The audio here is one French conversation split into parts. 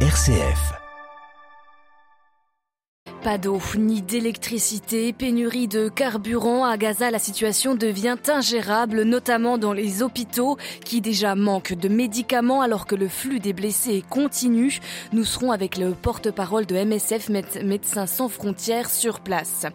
RCF. Pas d'eau ni d'électricité, pénurie de carburant à Gaza, la situation devient ingérable, notamment dans les hôpitaux qui déjà manquent de médicaments alors que le flux des blessés continue. Nous serons avec le porte-parole de MSF, Médecins sans frontières, sur place.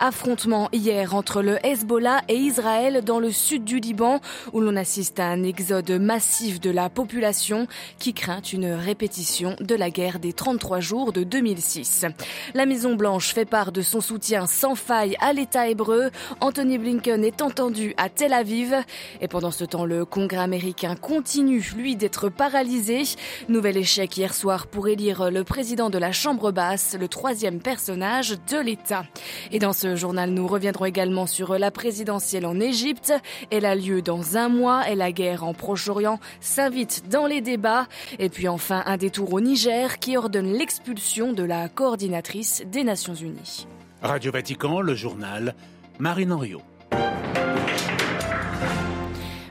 Affrontement hier entre le Hezbollah et Israël dans le sud du Liban où l'on assiste à un exode massif de la population qui craint une répétition de la guerre des 33 jours de 2006. La Maison Blanche fait part de son soutien sans faille à l'État hébreu. Anthony Blinken est entendu à Tel Aviv. Et pendant ce temps, le Congrès américain continue, lui, d'être paralysé. Nouvel échec hier soir pour élire le président de la Chambre basse, le troisième personnage de l'État. Et dans ce journal, nous reviendrons également sur la présidentielle en Égypte. Elle a lieu dans un mois et la guerre en Proche-Orient s'invite dans les débats. Et puis enfin, un détour au Niger qui ordonne l'expulsion de la coordinatrice des Nations Unies. Radio Vatican, le journal, Marine Henriot.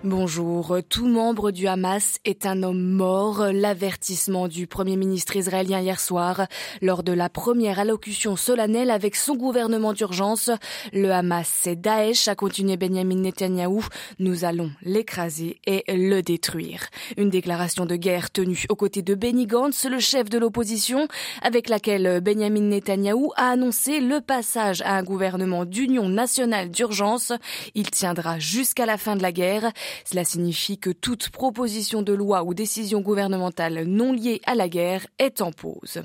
Bonjour. Tout membre du Hamas est un homme mort. L'avertissement du Premier ministre israélien hier soir lors de la première allocution solennelle avec son gouvernement d'urgence. Le Hamas, c'est Daesh, a continué Benjamin Netanyahou. Nous allons l'écraser et le détruire. Une déclaration de guerre tenue aux côtés de Benny Gantz, le chef de l'opposition, avec laquelle Benjamin Netanyahou a annoncé le passage à un gouvernement d'union nationale d'urgence. Il tiendra jusqu'à la fin de la guerre. Cela signifie que toute proposition de loi ou décision gouvernementale non liée à la guerre est en pause.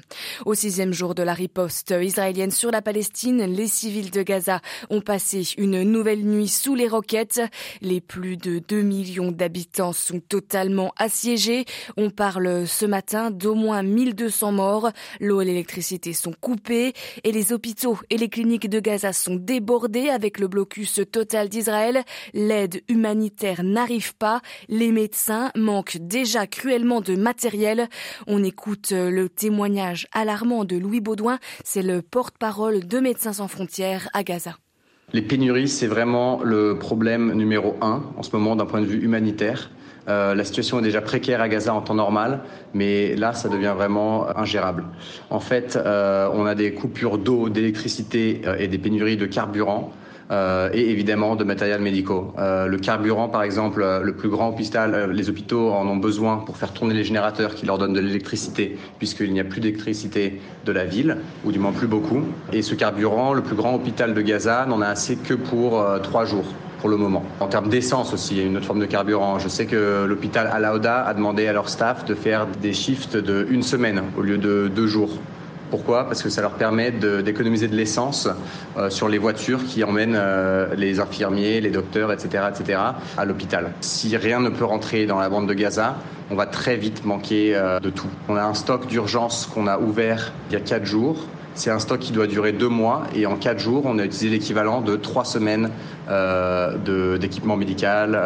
Au sixième jour de la riposte israélienne sur la Palestine, les civils de Gaza ont passé une nouvelle nuit sous les roquettes. Les plus de 2 millions d'habitants sont totalement assiégés. On parle ce matin d'au moins 1200 morts. L'eau et l'électricité sont coupées et les hôpitaux et les cliniques de Gaza sont débordés avec le blocus total d'Israël. L'aide humanitaire n'arrive pas. Les médecins manquent déjà cruellement de matériel. On écoute euh, le témoignage alarmant de Louis Baudouin. C'est le porte-parole de Médecins sans frontières à Gaza. Les pénuries, c'est vraiment le problème numéro un en ce moment d'un point de vue humanitaire. Euh, la situation est déjà précaire à Gaza en temps normal, mais là, ça devient vraiment ingérable. En fait, euh, on a des coupures d'eau, d'électricité et des pénuries de carburant. Euh, et évidemment de matériel médicaux. Euh, le carburant, par exemple, euh, le plus grand hôpital, les hôpitaux en ont besoin pour faire tourner les générateurs qui leur donnent de l'électricité, puisqu'il n'y a plus d'électricité de la ville, ou du moins plus beaucoup. Et ce carburant, le plus grand hôpital de Gaza n'en a assez que pour trois jours pour le moment. En termes d'essence aussi, il y a une autre forme de carburant. Je sais que l'hôpital Alaoda a demandé à leur staff de faire des shifts de une semaine au lieu de deux jours. Pourquoi? Parce que ça leur permet d'économiser de, l'essence euh, sur les voitures qui emmènent euh, les infirmiers, les docteurs, etc., etc., à l'hôpital. Si rien ne peut rentrer dans la bande de Gaza, on va très vite manquer euh, de tout. On a un stock d'urgence qu'on a ouvert il y a quatre jours. C'est un stock qui doit durer deux mois et en quatre jours, on a utilisé l'équivalent de trois semaines d'équipement médical,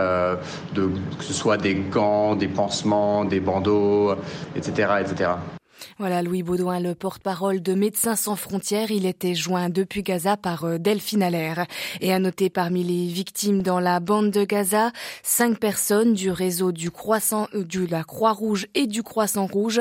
que ce soit des gants, des pansements, des bandeaux, etc., etc. Voilà Louis Baudouin, le porte-parole de Médecins sans frontières. Il était joint depuis Gaza par euh, Delphine Allaire. Et à noter parmi les victimes dans la bande de Gaza, cinq personnes du réseau du Croissant, euh, de la Croix-Rouge et du Croissant Rouge.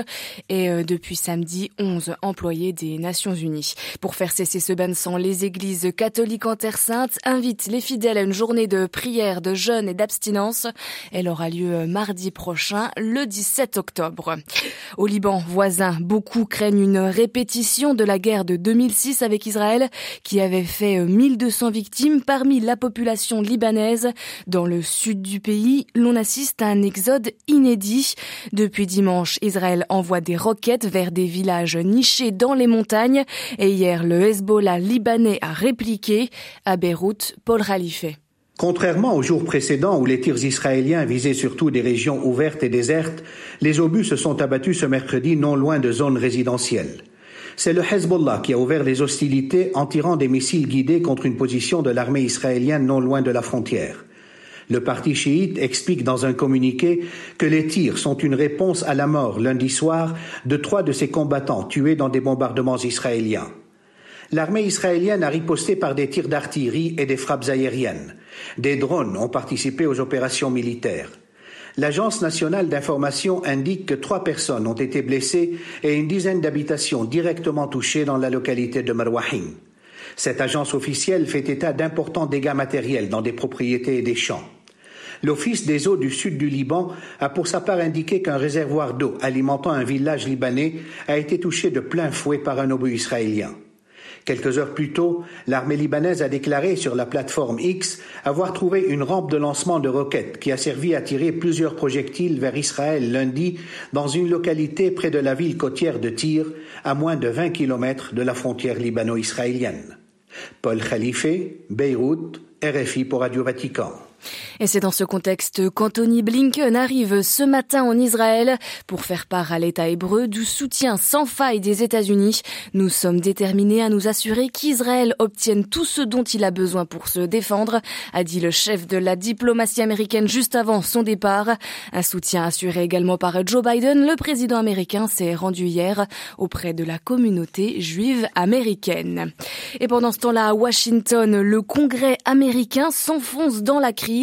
Et euh, depuis samedi, onze employés des Nations Unies. Pour faire cesser ce bain de sang, les églises catholiques en Terre Sainte invitent les fidèles à une journée de prière, de jeûne et d'abstinence. Elle aura lieu mardi prochain, le 17 octobre. Au Liban voisin, Beaucoup craignent une répétition de la guerre de 2006 avec Israël qui avait fait 1200 euh, victimes parmi la population libanaise. Dans le sud du pays, l'on assiste à un exode inédit. Depuis dimanche, Israël envoie des roquettes vers des villages nichés dans les montagnes et hier le Hezbollah libanais a répliqué. À Beyrouth, Paul Khalife. Contrairement aux jours précédents où les tirs israéliens visaient surtout des régions ouvertes et désertes, les obus se sont abattus ce mercredi non loin de zones résidentielles. C'est le Hezbollah qui a ouvert les hostilités en tirant des missiles guidés contre une position de l'armée israélienne non loin de la frontière. Le parti chiite explique dans un communiqué que les tirs sont une réponse à la mort lundi soir de trois de ses combattants tués dans des bombardements israéliens. L'armée israélienne a riposté par des tirs d'artillerie et des frappes aériennes. Des drones ont participé aux opérations militaires. L'Agence nationale d'information indique que trois personnes ont été blessées et une dizaine d'habitations directement touchées dans la localité de Marwahin. Cette agence officielle fait état d'importants dégâts matériels dans des propriétés et des champs. L'Office des eaux du sud du Liban a pour sa part indiqué qu'un réservoir d'eau alimentant un village libanais a été touché de plein fouet par un obus israélien. Quelques heures plus tôt, l'armée libanaise a déclaré sur la plateforme X avoir trouvé une rampe de lancement de roquettes qui a servi à tirer plusieurs projectiles vers Israël lundi dans une localité près de la ville côtière de Tyr, à moins de 20 kilomètres de la frontière libano-israélienne. Paul Khalife, Beyrouth, RFI pour Radio Vatican. Et c'est dans ce contexte qu'Anthony Blinken arrive ce matin en Israël pour faire part à l'État hébreu du soutien sans faille des États-Unis. Nous sommes déterminés à nous assurer qu'Israël obtienne tout ce dont il a besoin pour se défendre, a dit le chef de la diplomatie américaine juste avant son départ. Un soutien assuré également par Joe Biden, le président américain s'est rendu hier auprès de la communauté juive américaine. Et pendant ce temps-là, à Washington, le Congrès américain s'enfonce dans la crise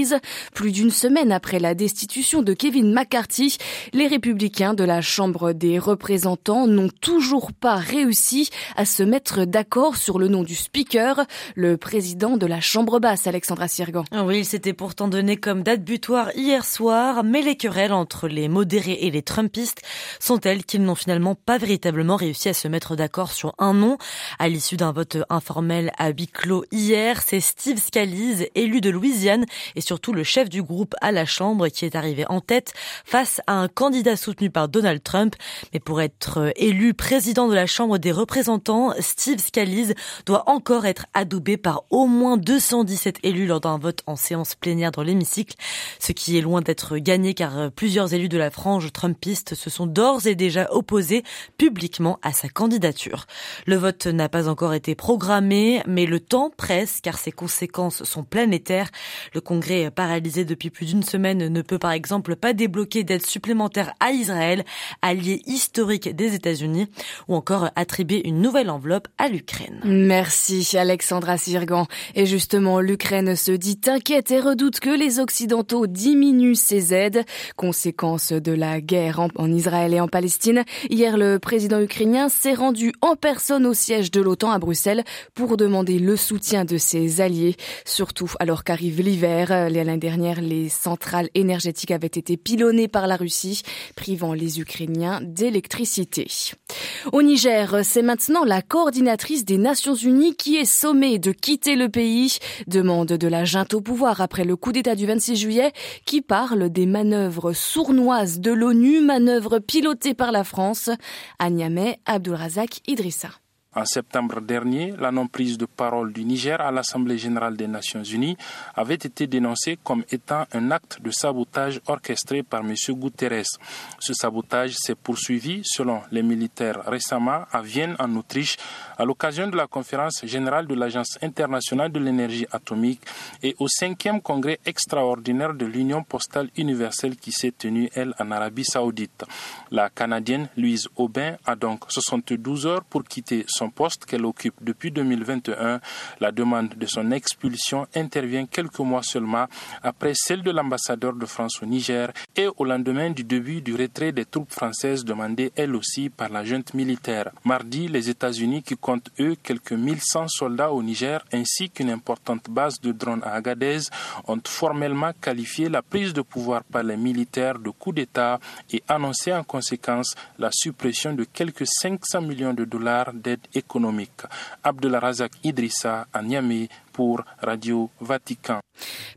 plus d'une semaine après la destitution de Kevin McCarthy, les républicains de la Chambre des représentants n'ont toujours pas réussi à se mettre d'accord sur le nom du speaker, le président de la Chambre basse, Alexandra Sirgan. Ah oui, il s'était pourtant donné comme date butoir hier soir, mais les querelles entre les modérés et les Trumpistes sont telles qu'ils n'ont finalement pas véritablement réussi à se mettre d'accord sur un nom. À l'issue d'un vote informel à huis clos hier, c'est Steve Scalise, élu de Louisiane, et surtout le chef du groupe à la Chambre qui est arrivé en tête face à un candidat soutenu par Donald Trump. Mais pour être euh, élu président de la Chambre des représentants, Steve Scalise doit encore être adoubé par au moins 217 élus lors d'un vote en séance plénière dans l'hémicycle, ce qui est loin d'être gagné car euh, plusieurs élus de la frange trumpiste se sont d'ores et déjà opposés publiquement à sa candidature. Le vote n'a pas encore été programmé, mais le temps presse car ses conséquences sont planétaires. Le Congrès paralysé depuis plus d'une semaine ne peut par exemple pas débloquer d'aide supplémentaire à Israël, allié historique des États-Unis, ou encore attribuer une nouvelle enveloppe à l'Ukraine. Merci Alexandra Sirgan. Et justement, l'Ukraine se dit inquiète et redoute que les Occidentaux diminuent ses aides, conséquence de la guerre en, Israël et en Palestine. Hier, le président ukrainien s'est rendu en personne au siège de l'OTAN à Bruxelles pour demander le soutien de ses alliés, surtout alors qu'arrive l'hiver. Euh, l'année dernière, les centrales énergétiques avaient été pilonnées par la Russie, privant les Ukrainiens d'électricité. Au Niger, c'est maintenant la coordinatrice des Nations Unies qui est sommée de quitter le pays, demande de la junte au pouvoir après le coup d'État du 26 juillet, qui parle des manœuvres sournoises de l'ONU, manœuvres pilotées par la France. À Abdulrazak Idrissa. En septembre dernier, la non-prise de parole du Niger à l'Assemblée générale des Nations unies avait été dénoncée comme étant un acte de sabotage orchestré par M. Guterres. Ce sabotage s'est poursuivi, selon les militaires, récemment à Vienne, en Autriche, à l'occasion de la conférence générale de l'Agence internationale de l'énergie atomique et au cinquième congrès extraordinaire de l'Union postale universelle qui s'est tenu, elle, en Arabie saoudite. La Canadienne Louise Aubin a donc 72 heures pour quitter son poste qu'elle occupe depuis 2021. La demande de son expulsion intervient quelques mois seulement après celle de l'ambassadeur de France au Niger et au lendemain du début du retrait des troupes françaises demandées elle aussi par la junte militaire. Mardi, les États-Unis qui comptent eux quelques 1100 soldats au Niger ainsi qu'une importante base de drones à Agadez ont formellement qualifié la prise de pouvoir par les militaires de coup d'État et annoncé en conséquence la suppression de quelques 500 millions de dollars d'aide Idrissa pour Radio Vatican.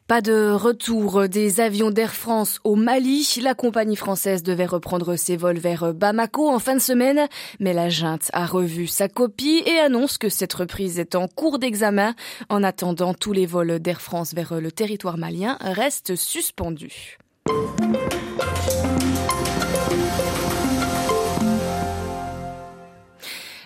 Pas de retour des avions d'Air France au Mali. La compagnie française devait reprendre ses vols vers Bamako en fin de semaine, mais la junte a revu sa copie et annonce que cette reprise est en cours d'examen. En attendant, tous les vols d'Air France vers le territoire malien restent suspendus.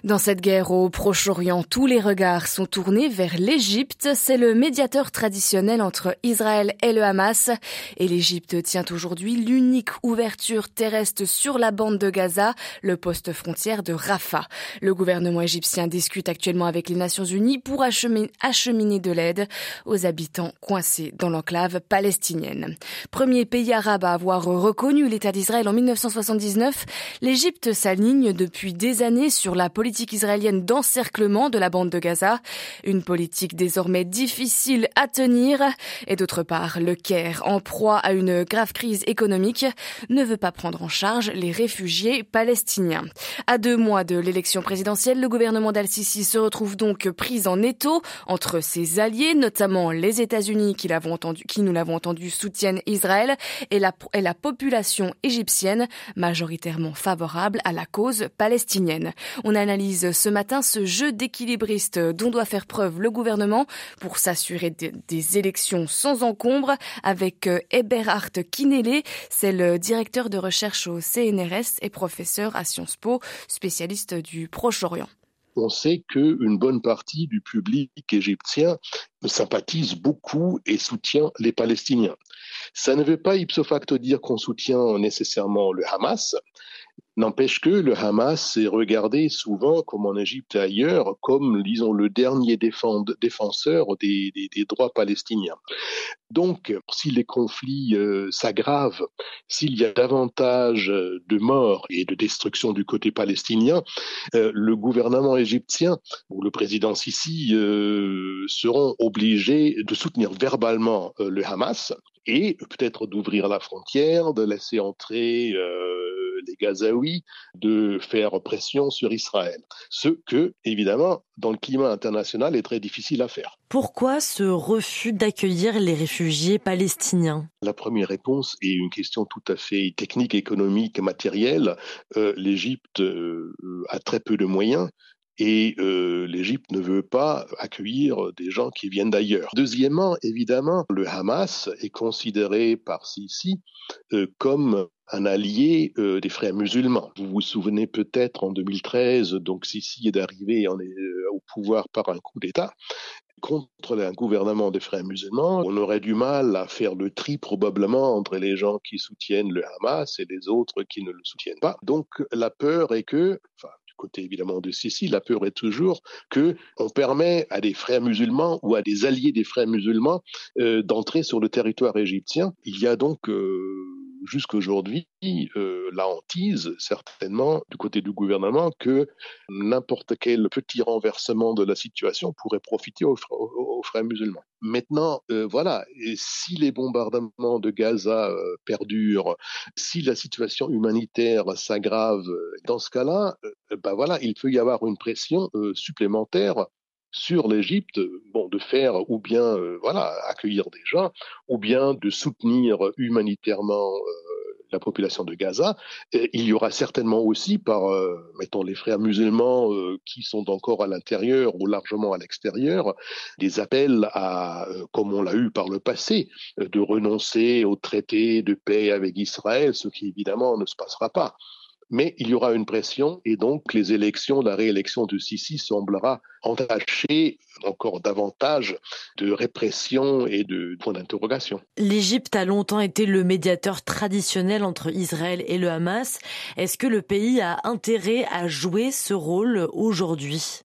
Dans cette guerre au Proche-Orient, tous les regards sont tournés vers l'Égypte. C'est le médiateur traditionnel entre Israël et le Hamas. Et l'Égypte tient aujourd'hui l'unique ouverture terrestre sur la bande de Gaza, le poste frontière de Rafah. Le gouvernement égyptien discute actuellement avec les Nations Unies pour acheminer de l'aide aux habitants coincés dans l'enclave palestinienne. Premier pays arabe à avoir reconnu l'État d'Israël en 1979, l'Égypte s'aligne depuis des années sur la politique politique israélienne d'encerclement de la bande de Gaza, une politique désormais difficile à tenir, et d'autre part, le Caire, en proie à une grave crise économique, ne veut pas prendre en charge les réfugiés palestiniens. À deux mois de l'élection présidentielle, le gouvernement d'Al-Sisi se retrouve donc pris en étau entre ses alliés, notamment les États-Unis qui, qui nous l'avons entendu, soutiennent Israël, et la, et la population égyptienne, majoritairement favorable à la cause palestinienne. On ce matin ce jeu d'équilibriste dont doit faire preuve le gouvernement pour s'assurer des élections sans encombre avec euh, Eberhard Kinele, c'est le directeur de recherche au CNRS et professeur à Sciences Po, spécialiste du Proche-Orient on sait qu'une bonne partie du public égyptien sympathise beaucoup et soutient les Palestiniens. Ça ne veut pas ipso facto dire qu'on soutient nécessairement le Hamas, N'empêche que le Hamas est regardé souvent, comme en Égypte et ailleurs, comme, disons, le dernier défenseur des, droits palestiniens. Donc, si les conflits euh, s'aggravent, s'il y a davantage de morts et de destruction du côté palestinien, euh, le gouvernement égyptien ou le président Sisi euh, seront obligés de soutenir verbalement le Hamas et peut-être d'ouvrir la frontière, de laisser entrer les Gazaouis de faire pression sur Israël. Ce que, évidemment, dans le climat international, est très difficile à faire. Pourquoi ce refus d'accueillir les réfugiés palestiniens? La première réponse est une question tout à fait technique, économique, matérielle. Euh, L'Égypte euh, a très peu de moyens et euh, l'Égypte ne veut pas accueillir des gens qui viennent d'ailleurs. Deuxièmement, évidemment, le Hamas est considéré par Sisi euh, comme un allié euh, des frères musulmans. Vous vous souvenez peut-être en 2013, donc Sisi est arrivé au pouvoir par un coup d'État contre un gouvernement des frères musulmans, on aurait du mal à faire le tri probablement entre les gens qui soutiennent le Hamas et les autres qui ne le soutiennent pas. Donc la peur est que, côté évidemment de Sissi, la peur est toujours que on permet à des frères musulmans ou à des alliés des frères musulmans euh, d'entrer sur le territoire égyptien. Il y a donc euh, jusqu'aujourd'hui euh, la hantise, certainement, du côté du gouvernement, que n'importe quel petit renversement de la situation pourrait profiter aux, frères musulmans. Maintenant, euh, voilà, si les bombardements de Gaza euh, perdurent, si la situation humanitaire s'aggrave, dans ce cas-là, ben voilà, il peut y avoir une pression supplémentaire sur l'Égypte, bon, de faire ou bien voilà accueillir des gens, ou bien de soutenir humanitairement la population de Gaza. il y aura certainement aussi par, mettons, les frères musulmans qui sont encore à l'intérieur ou largement à l'extérieur, des appels à, comme on l'a eu par le passé, de renoncer au traité de paix avec Israël, ce qui évidemment ne se passera pas mais il y aura une pression et donc les élections, la réélection de Sisi semblera entacher encore davantage de répression et de points d'interrogation. L'Égypte a longtemps été le médiateur traditionnel entre Israël et le Hamas. Est-ce que le pays a intérêt à jouer ce rôle aujourd'hui?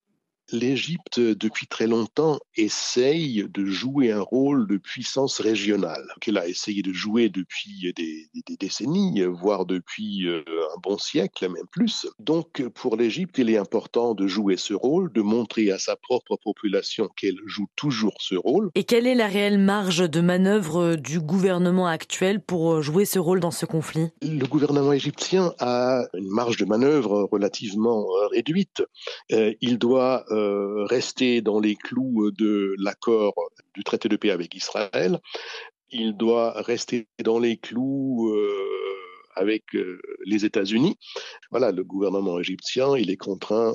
l'Égypte, depuis très longtemps, essaye de jouer un rôle de puissance régionale, qu'elle a essayé de jouer depuis des, décennies, voire depuis euh, un bon siècle, même plus. Donc, pour l'Égypte, il est important de jouer ce rôle, de montrer à sa propre population qu'elle joue toujours ce rôle. Et quelle est la réelle marge de manœuvre du gouvernement actuel pour jouer ce rôle dans ce conflit? Le gouvernement égyptien a une marge de manœuvre relativement euh, réduite. Euh, il doit euh, rester dans les clous de l'accord du traité de paix avec Israël. Il doit rester dans les clous euh, avec euh, les États-Unis. Voilà, le gouvernement égyptien, il est contraint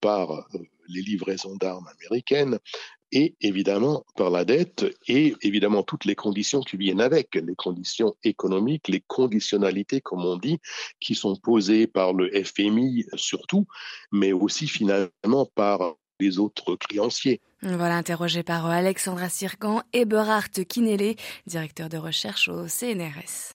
par les livraisons d'armes américaines, et évidemment par la dette et évidemment toutes les conditions qui viennent avec, les conditions économiques, les conditionnalités, comme on dit, qui sont posées par le FMI surtout, mais aussi finalement par les autres créanciers. Voilà, interrogé par Alexandra Sirkan et Berhard Kinele, directeur de recherche au CNRS.